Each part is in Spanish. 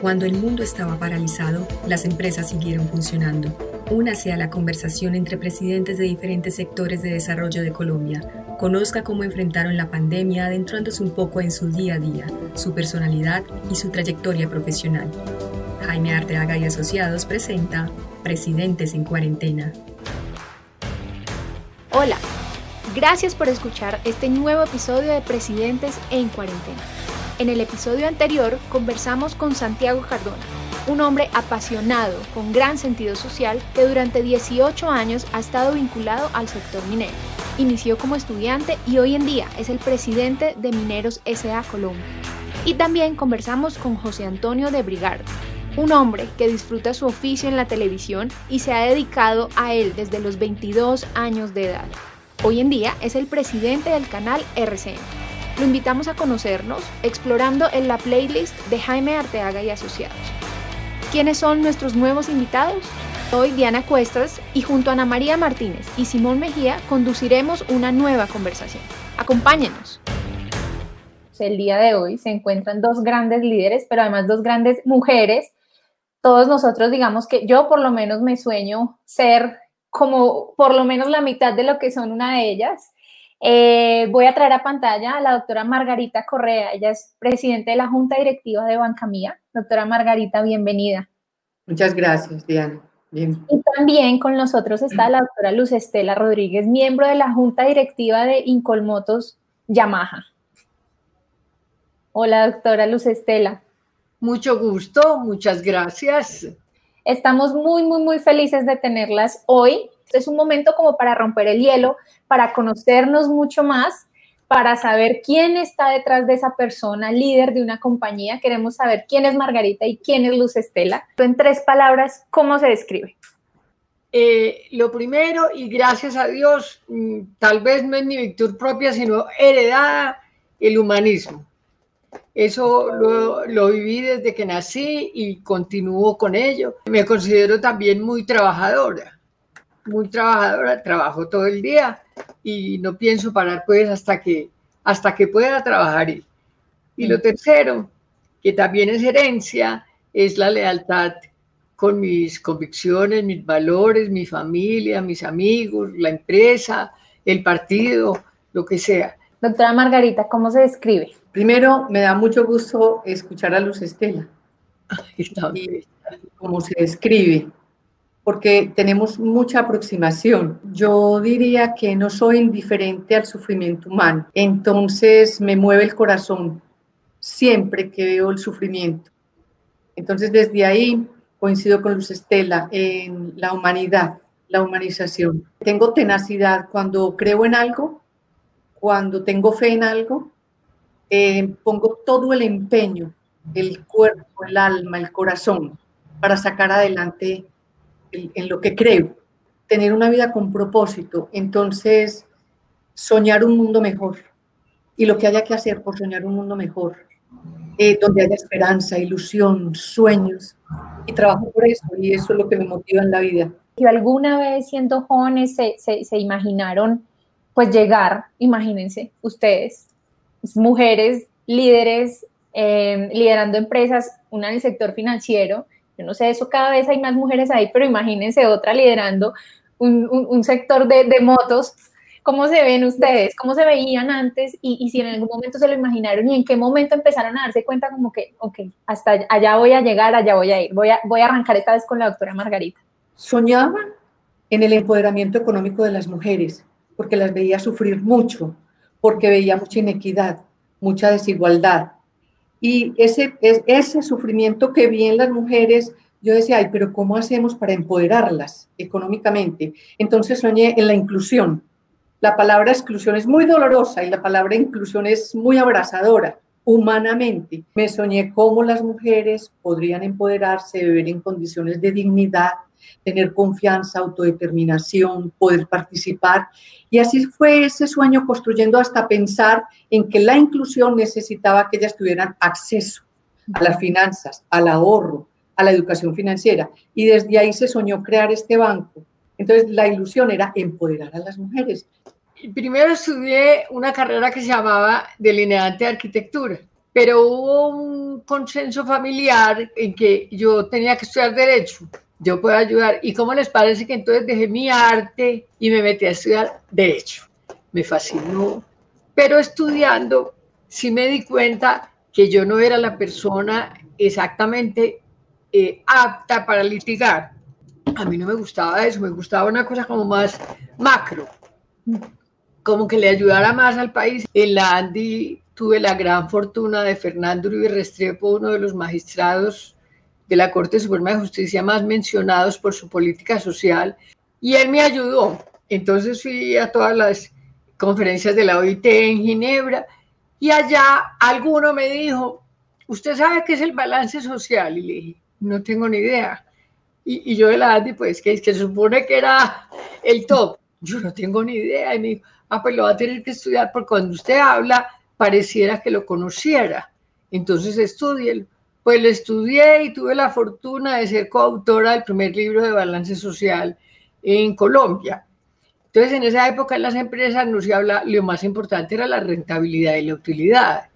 Cuando el mundo estaba paralizado, las empresas siguieron funcionando. Únase a la conversación entre presidentes de diferentes sectores de desarrollo de Colombia. Conozca cómo enfrentaron la pandemia adentrándose un poco en su día a día, su personalidad y su trayectoria profesional. Jaime Arteaga y Asociados presenta Presidentes en Cuarentena. Hola, gracias por escuchar este nuevo episodio de Presidentes en Cuarentena. En el episodio anterior conversamos con Santiago Cardona, un hombre apasionado, con gran sentido social, que durante 18 años ha estado vinculado al sector minero. Inició como estudiante y hoy en día es el presidente de Mineros SA Colombia. Y también conversamos con José Antonio de Brigard, un hombre que disfruta su oficio en la televisión y se ha dedicado a él desde los 22 años de edad. Hoy en día es el presidente del canal RCN. Lo invitamos a conocernos explorando en la playlist de Jaime Arteaga y Asociados. ¿Quiénes son nuestros nuevos invitados? Soy Diana Cuestas y junto a Ana María Martínez y Simón Mejía conduciremos una nueva conversación. Acompáñenos. El día de hoy se encuentran dos grandes líderes, pero además dos grandes mujeres todos nosotros, digamos que yo por lo menos me sueño ser como por lo menos la mitad de lo que son una de ellas. Eh, voy a traer a pantalla a la doctora Margarita Correa, ella es presidente de la Junta Directiva de Banca Mía. Doctora Margarita, bienvenida. Muchas gracias, Diana. Bien. Y también con nosotros está la doctora Luz Estela Rodríguez, miembro de la Junta Directiva de Incolmotos Yamaha. Hola, doctora Luz Estela. Mucho gusto, muchas gracias. Estamos muy, muy, muy felices de tenerlas hoy. Es un momento como para romper el hielo, para conocernos mucho más, para saber quién está detrás de esa persona, líder de una compañía. Queremos saber quién es Margarita y quién es Luz Estela. En tres palabras, ¿cómo se describe? Eh, lo primero, y gracias a Dios, mm, tal vez no es mi virtud propia, sino heredada, el humanismo. Eso lo, viví desde que nací y continúo con ello. Me considero también muy trabajadora, muy trabajadora, trabajo todo el día y no pienso parar pues hasta que, hasta que pueda trabajar. Y lo tercero, que también es herencia, es la lealtad con mis convicciones, mis valores, mi familia, mis amigos, la empresa, el partido, lo que sea. Doctora Margarita, ¿cómo se describe? Primero, me da mucho gusto escuchar a Luz Estela. Y cómo se describe, porque tenemos mucha aproximación. Yo diría que no soy indiferente al sufrimiento humano, entonces me mueve el corazón siempre que veo el sufrimiento. Entonces, desde ahí coincido con Luz Estela en la humanidad, la humanización. Tengo tenacidad cuando creo en algo, cuando tengo fe en algo, eh, pongo todo el empeño, el cuerpo, el alma, el corazón, para sacar adelante en lo que creo, tener una vida con propósito, entonces soñar un mundo mejor y lo que haya que hacer por soñar un mundo mejor, eh, donde haya esperanza, ilusión, sueños, y trabajo por eso, y eso es lo que me motiva en la vida. Si alguna vez siendo jóvenes se, se, imaginaron pues llegar, imagínense ustedes, mujeres líderes em, liderando empresas, una en el sector financiero, yo no sé, eso cada vez hay más mujeres ahí, pero imagínense otra liderando un, sector de, motos. ¿Cómo se ven ustedes? ¿Cómo se veían antes? Y, si en algún momento se lo imaginaron y en qué momento empezaron a darse cuenta como que, ok, hasta allá voy a llegar, allá voy a ir. Voy a, voy a arrancar esta vez con la doctora Margarita. Soñaban en el empoderamiento económico de las mujeres porque las veía sufrir mucho, porque veía mucha inequidad, mucha desigualdad. Y ese, ese sufrimiento que vi en las mujeres, yo decía, ay, pero ¿cómo hacemos para empoderarlas económicamente? Entonces soñé en la inclusión. La palabra exclusión es muy dolorosa y la palabra inclusión es muy abrazadora humanamente. Me soñé cómo las mujeres podrían empoderarse, vivir en condiciones de dignidad, tener confianza, autodeterminación, poder participar. Y así fue ese sueño construyendo hasta pensar en que la inclusión necesitaba que ellas tuvieran acceso a las finanzas, al ahorro, a la educación financiera. Y desde ahí se soñó crear este banco. Entonces la ilusión era empoderar a las mujeres. Primero estudié una carrera que se llamaba delineante de arquitectura pero hubo un consenso familiar en que yo tenía que estudiar derecho, yo puedo ayudar. ¿Y cómo les parece que entonces dejé mi arte y me metí a estudiar derecho? Me fascinó, pero estudiando sí me di cuenta que yo no era la persona exactamente eh, apta para litigar. A mí no me gustaba eso, me gustaba una cosa como más macro, como que le ayudara más al país. En la Andy tuve la gran fortuna de Fernando Uribe Restrepo, uno de los magistrados de la Corte Suprema de Justicia más mencionados por su política social, y él me ayudó. Entonces fui a todas las conferencias de la OIT en Ginebra y allá alguno me dijo, ¿usted sabe qué es el balance social? Y le dije, no tengo ni idea. Y, yo de la ANDI, pues, que, que supone que era el top. Yo no tengo ni idea. Y me dijo, ah, pues lo va a tener que estudiar porque cuando usted habla pareciera que lo conociera. Entonces estudie. Pues lo estudié y tuve la fortuna de ser coautora del primer libro de balance social en Colombia. Entonces, en esa época en las empresas no se habla, lo más importante era la rentabilidad y la utilidad.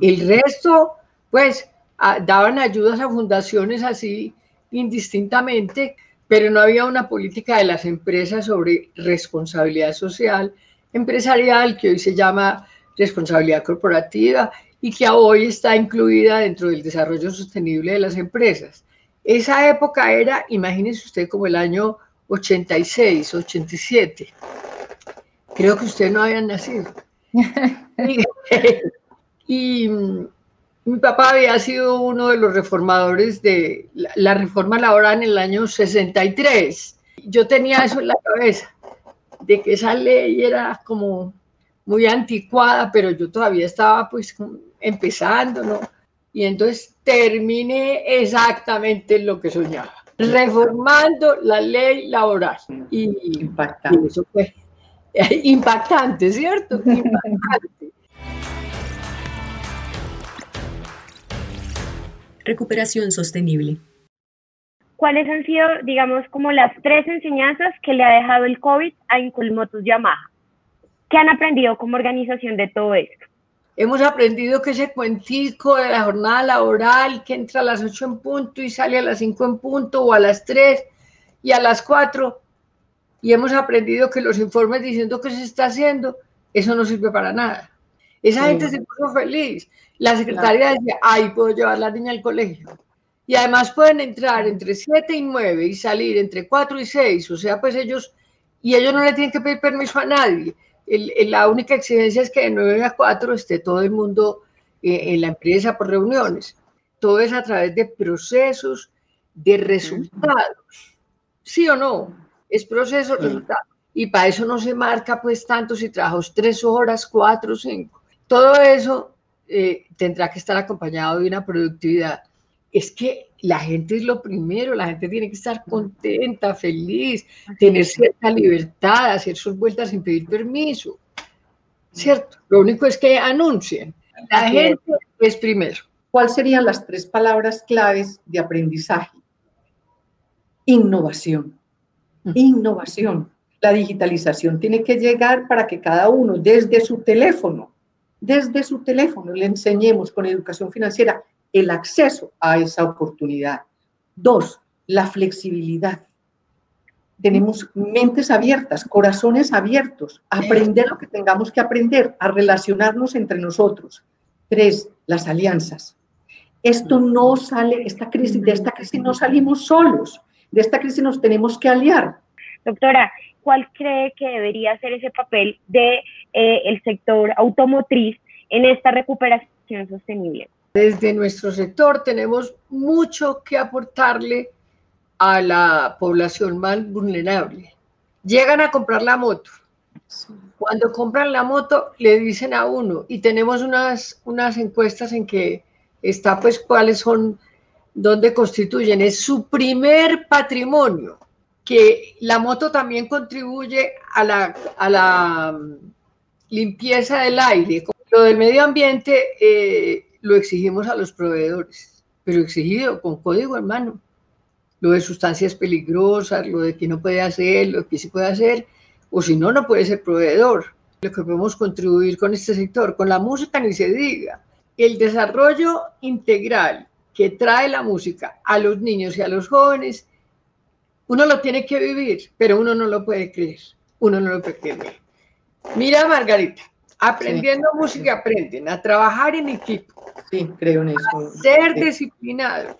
El resto, pues, daban ayudas a fundaciones así indistintamente, pero no había una política de las empresas sobre responsabilidad social empresarial, que hoy se llama responsabilidad corporativa y que hoy está incluida dentro del desarrollo sostenible de las empresas. Esa época era, imagínense usted, como el año 86, 87. Creo que usted no había nacido. y, mi papá había sido uno de los reformadores de la, reforma laboral en el año 63. Yo tenía eso en la cabeza, de que esa ley era como muy anticuada, pero yo todavía estaba pues empezando, ¿no? Y entonces terminé exactamente lo que soñaba reformando la ley laboral. Y, impactante. eso fue impactante, ¿cierto? Impactante. Recuperación sostenible. ¿Cuáles han sido, digamos, como las tres enseñanzas que le ha dejado el COVID a Incolmotus Yamaha? ¿Qué han aprendido como organización de todo esto? Hemos aprendido que ese cuentico de la jornada laboral que entra a las 8 en punto y sale a las 5 en punto o a las 3 y a las 4 y hemos aprendido que los informes diciendo que se está haciendo, eso no sirve para nada. Esa gente se puso feliz. La secretaria decía, ay, puedo llevar la niña al colegio. Y además pueden entrar entre 7 y 9 y salir entre 4 y 6. O sea, pues ellos, y ellos no le tienen que pedir permiso a nadie la única exigencia es que de 9 a 4 esté todo el mundo eh, en la empresa por reuniones. Todo es a través de procesos, de resultados. ¿Sí o no? Es proceso, resultado. Y para eso no se marca pues tanto si trabajas tres horas, cuatro, cinco. Todo eso eh, tendrá que estar acompañado de una productividad. Es que la gente es lo primero, la gente tiene que estar contenta, feliz, tener cierta libertad, hacer sus vueltas sin pedir permiso. ¿Cierto? Lo único es que anuncien. La gente es primero. ¿Cuáles serían las tres palabras claves de aprendizaje? Innovación. Innovación. La digitalización tiene que llegar para que cada uno desde su teléfono, desde su teléfono le enseñemos con educación financiera el acceso a esa oportunidad. Dos, la flexibilidad. Tenemos mentes abiertas, corazones abiertos, aprender lo que tengamos que aprender, a relacionarnos entre nosotros. Tres, las alianzas. Esto no sale, esta crisis, de esta crisis no salimos solos, de esta crisis nos tenemos que aliar. Doctora, ¿cuál cree que debería ser ese papel del de, eh, sector automotriz en esta recuperación sostenible? Desde nuestro sector tenemos mucho que aportarle a la población más vulnerable. Llegan a comprar la moto. Cuando compran la moto le dicen a uno y tenemos unas, unas encuestas en que está pues cuáles son, dónde constituyen. Es su primer patrimonio, que la moto también contribuye a la, a la mm, limpieza del aire. Lo del medio ambiente, eh, lo exigimos a los proveedores, pero exigido con código hermano. Lo de sustancias peligrosas, lo de que no puede hacer, lo que sí puede hacer, o si no, no puede ser proveedor. Lo que podemos contribuir con este sector, con la música ni se diga. el desarrollo integral que trae la música a los niños y a los jóvenes, uno lo tiene que vivir, pero uno no lo puede creer, uno no lo puede creer. Mira, Margarita, aprendiendo música aprenden a trabajar en equipo. Sí, creo en eso. ser disciplinados.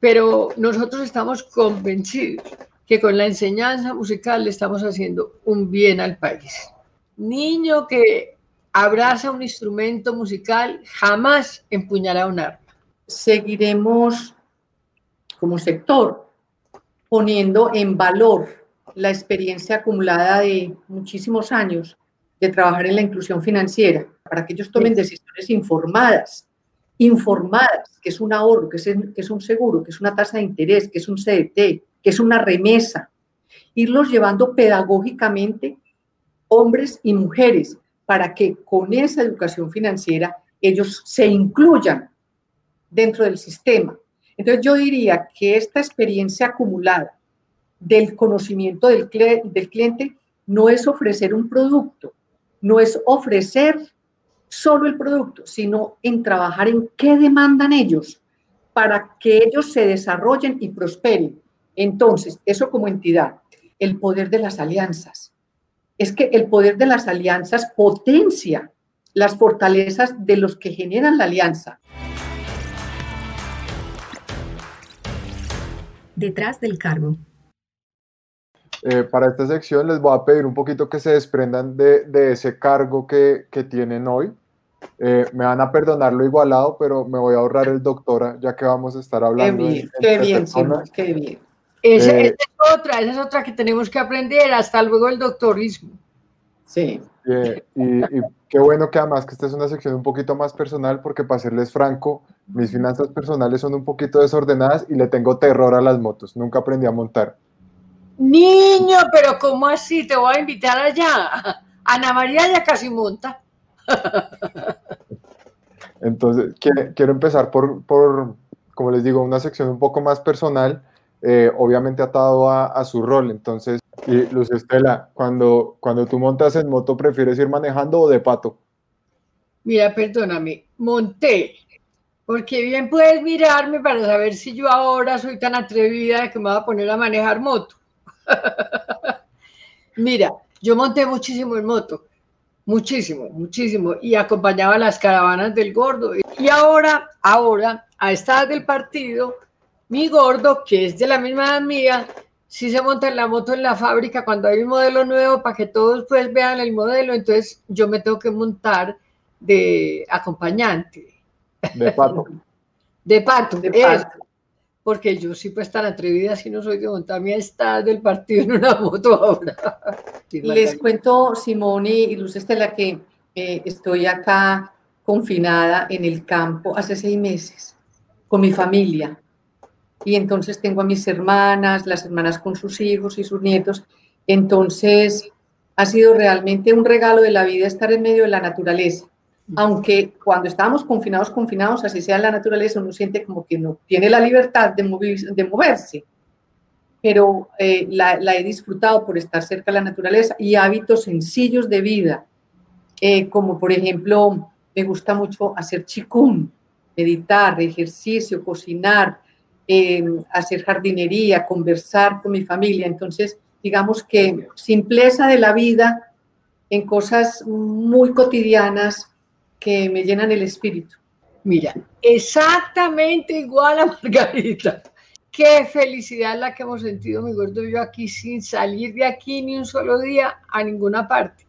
Pero nosotros estamos convencidos que con la enseñanza musical le estamos haciendo un bien al país. Niño que abraza un instrumento musical jamás empuñará un arma. Seguiremos como sector poniendo en valor la experiencia acumulada de muchísimos años de trabajar en la inclusión financiera para que ellos tomen decisiones informadas, informadas, que es un ahorro, que es, un seguro, que es una tasa de interés, que es un CDT, que es una remesa, irlos llevando pedagógicamente hombres y mujeres para que con esa educación financiera ellos se incluyan dentro del sistema. Entonces yo diría que esta experiencia acumulada del conocimiento del, del cliente no es ofrecer un producto, no es ofrecer solo el producto, sino en trabajar en qué demandan ellos para que ellos se desarrollen y prosperen. Entonces, eso como entidad, el poder de las alianzas es que el poder de las alianzas potencia las fortalezas de los que generan la alianza. Detrás del cargo. Eh, para esta sección les voy a pedir un poquito que se desprendan de, ese cargo que, tienen hoy. Eh, me van a perdonar lo igualado, pero me voy a ahorrar el doctora, ya que vamos a estar hablando. Qué bien, qué bien, qué bien. Esa, eh, es otra, esa es otra que tenemos que aprender. Hasta luego el doctorismo. Sí. y, qué bueno que además que esta es una sección un poquito más personal, porque para serles franco, mis finanzas personales son un poquito desordenadas y le tengo terror a las motos. Nunca aprendí a montar. Niño, pero ¿cómo así? Te voy a invitar allá. Ana María ya casi monta. Entonces, quiero empezar por, por, como les digo, una sección un poco más personal eh, obviamente atado a, su rol. Entonces, Luz Estela, cuando, cuando tú montas en moto, ¿prefieres ir manejando o de pato? Mira, perdóname, monté, porque bien puedes mirarme para saber si yo ahora soy tan atrevida que me voy a poner a manejar moto. Mira, yo monté muchísimo en moto, muchísimo, muchísimo, y acompañaba las caravanas del gordo. Y ahora, ahora, a estar del partido, mi gordo, que es de la misma edad mía, sí se monta en la moto en la fábrica cuando hay un modelo nuevo para que todos pues vean el modelo, entonces yo me tengo que montar de acompañante. De pato. de pato, de pato. Porque yo sí pues tan atrevida si no soy de montarme a estar del partido en una moto ahora. Les cuento, Simone y Luz Estela, que eh, estoy acá confinada en el campo hace seis meses con mi familia y entonces tengo a mis hermanas, las hermanas con sus hijos y sus nietos. Entonces ha sido realmente un regalo de la vida estar en medio de la naturaleza. Aunque cuando estábamos confinados, confinados, así sea en la naturaleza, uno siente como que no tiene la libertad de, de moverse. Pero eh, la, he disfrutado por estar cerca de la naturaleza y hábitos sencillos de vida, eh, como por ejemplo, me gusta mucho hacer chikung, meditar, ejercicio, cocinar, hacer jardinería, conversar con mi familia. Entonces, digamos que simpleza de la vida en cosas muy cotidianas que me llenan el espíritu. Mira, exactamente igual a Margarita. Qué felicidad la que hemos sentido mi gordo yo aquí sin salir de aquí ni un solo día a ninguna parte.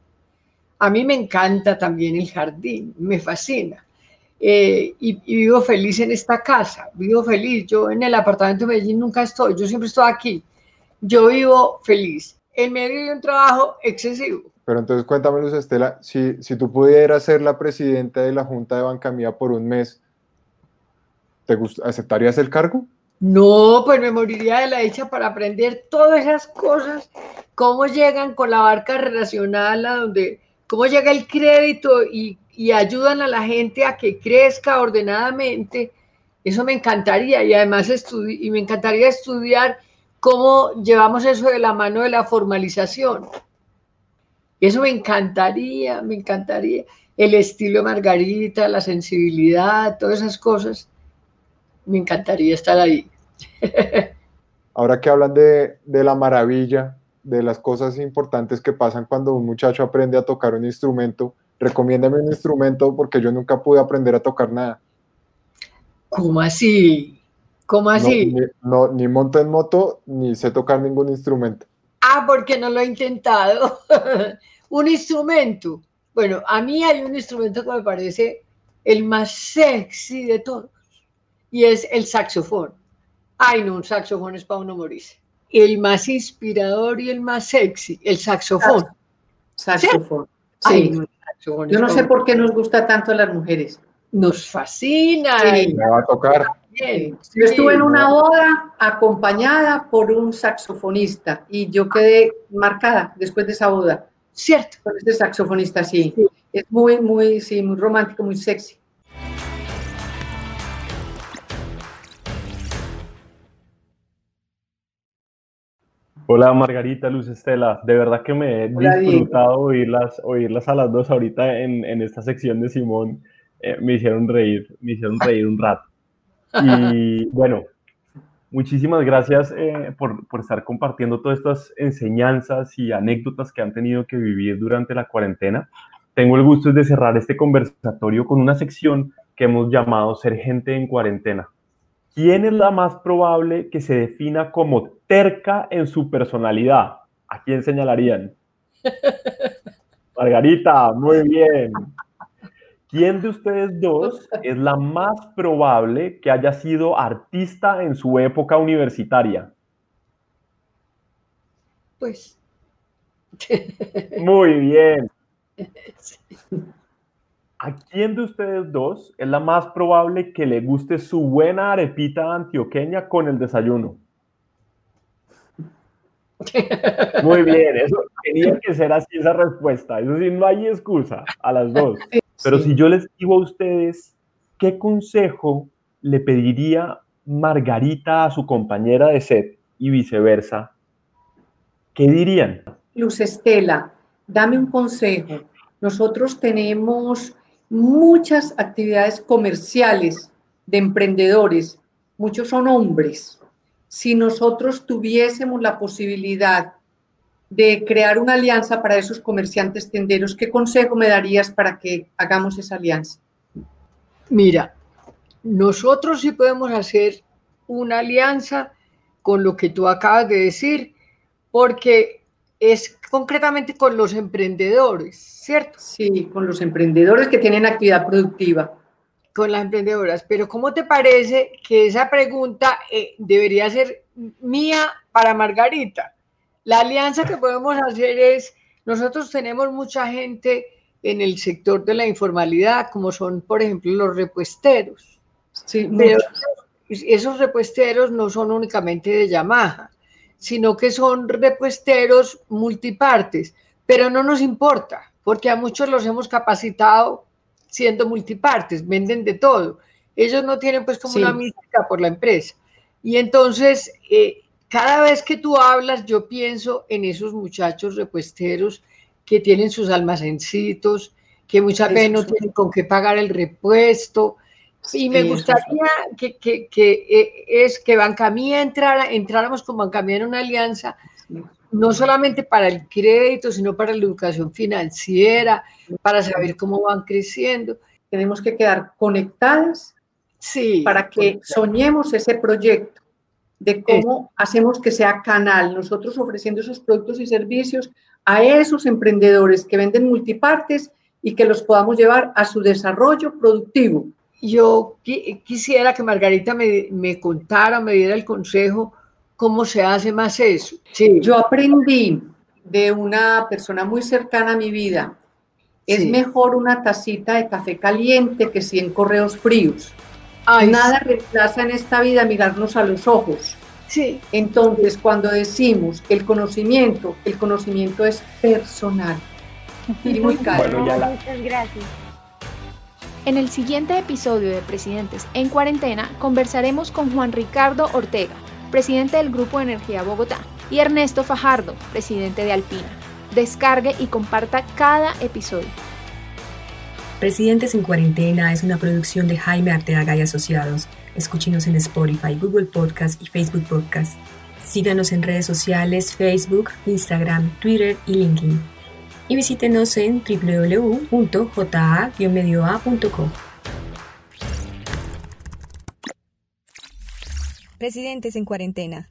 A mí me encanta también el jardín, me fascina. Eh, y, vivo feliz en esta casa, vivo feliz. Yo en el apartamento de Medellín nunca estoy, yo siempre estoy aquí. Yo vivo feliz en medio de un trabajo excesivo. Pero entonces cuéntame, Luz Estela, si, si tú pudieras ser la presidenta de la Junta de Banca Mía por un mes, ¿te ¿aceptarías el cargo? No, pues me moriría de la dicha para aprender todas esas cosas, cómo llegan con la barca relacional a donde, cómo llega el crédito y y ayudan a la gente a que crezca ordenadamente, eso me encantaría y además y me encantaría estudiar cómo llevamos eso de la mano de la formalización. Eso me encantaría, me encantaría. el estilo Margarita, la sensibilidad, todas esas cosas, me encantaría estar ahí. Ahora que hablan de, de la maravilla, de las cosas importantes que pasan cuando un muchacho aprende a tocar un instrumento, recomiéndame un instrumento porque yo nunca pude aprender a tocar nada. ¿Cómo así? ¿Cómo así? No, ni, monto en moto, ni sé tocar ningún instrumento. Ah, porque no lo he intentado. un instrumento. Bueno, a mí hay un instrumento que me parece el más sexy de todos y es el saxofón. Ay, no, un saxofón es para uno morirse. El más inspirador y el más sexy, el saxofón. Saxofón. Sí. Yo no sé por qué nos gusta tanto a las mujeres. Nos fascina. Me va a tocar. Yo estuve en una boda acompañada por un saxofonista y yo quedé marcada después de esa boda. Cierto. Con ese saxofonista, sí. Es muy, muy, sí, muy romántico, muy sexy. Hola Margarita, Luz Estela, de verdad que me he disfrutado oírlas, oírlas a las dos ahorita en, en esta sección de Simón, eh, me hicieron reír, me hicieron reír un rato. Y bueno, muchísimas gracias eh, por, por, estar compartiendo todas estas enseñanzas y anécdotas que han tenido que vivir durante la cuarentena. Tengo el gusto de cerrar este conversatorio con una sección que hemos llamado Ser gente en cuarentena. ¿Quién es la más probable que se defina como terca en su personalidad? ¿A quién señalarían? Margarita, muy bien. ¿Quién de ustedes dos es la más probable que haya sido artista en su época universitaria? Pues. Muy bien. ¿A quién de ustedes dos es la más probable que le guste su buena arepita antioqueña con el desayuno? Muy bien, eso tenía que ser así esa respuesta. Eso sí, no hay excusa a las dos. Pero si yo les digo a ustedes, ¿qué consejo le pediría Margarita a su compañera de set y viceversa? ¿Qué dirían? Luz Estela, dame un consejo. Nosotros tenemos muchas actividades comerciales de emprendedores, muchos son hombres. Si nosotros tuviésemos la posibilidad de crear una alianza para esos comerciantes tenderos, ¿qué consejo me darías para que hagamos esa alianza? Mira, nosotros sí podemos hacer una alianza con lo que tú acabas de decir, porque es concretamente con los emprendedores, ¿cierto? Sí, con los emprendedores que tienen actividad productiva. Con las emprendedoras, pero ¿cómo te parece que esa pregunta eh, debería ser mía para Margarita? La alianza que podemos hacer es, nosotros tenemos mucha gente en el sector de la informalidad, como son, por ejemplo, los repuesteros. Sí, pero esos repuesteros no son únicamente de Yamaha sino que son repuesteros multipartes, pero no nos importa, porque a muchos los hemos capacitado siendo multipartes, venden de todo. Ellos no tienen pues como una mística por la empresa. Y entonces, eh, cada vez que tú hablas, yo pienso en esos muchachos repuesteros que tienen sus almacencitos, que muchas veces no tienen con qué pagar el repuesto, y me gustaría que, que, que, eh, es que Bancamía entrara, entráramos con Bancamía en una alianza, no solamente para el crédito, sino para la educación financiera, para saber cómo van creciendo. Tenemos que quedar conectadas sí, para que soñemos ese proyecto de cómo hacemos que sea canal, nosotros ofreciendo esos productos y servicios a esos emprendedores que venden multipartes y que los podamos llevar a su desarrollo productivo yo quisiera que Margarita me, me, contara, me diera el consejo, cómo se hace más eso. Sí. Yo aprendí de una persona muy cercana a mi vida. Es mejor una tacita de café caliente que 100 correos fríos. Nada reemplaza en esta vida mirarnos a los ojos. Sí. Entonces, cuando decimos el conocimiento, el conocimiento es personal y muy caro. Muchas gracias. En el siguiente episodio de Presidentes en Cuarentena conversaremos con Juan Ricardo Ortega, presidente del Grupo Energía Bogotá, y Ernesto Fajardo, presidente de Alpina. Descargue y comparta cada episodio. Presidentes en Cuarentena es una producción de Jaime Arteaga y Asociados. Escúchenos en Spotify, Google Podcast y Facebook Podcast. Síganos en redes sociales, Facebook, Instagram, Twitter y LinkedIn. Y visítenos en www.ja-medioa.com. Presidentes en Cuarentena.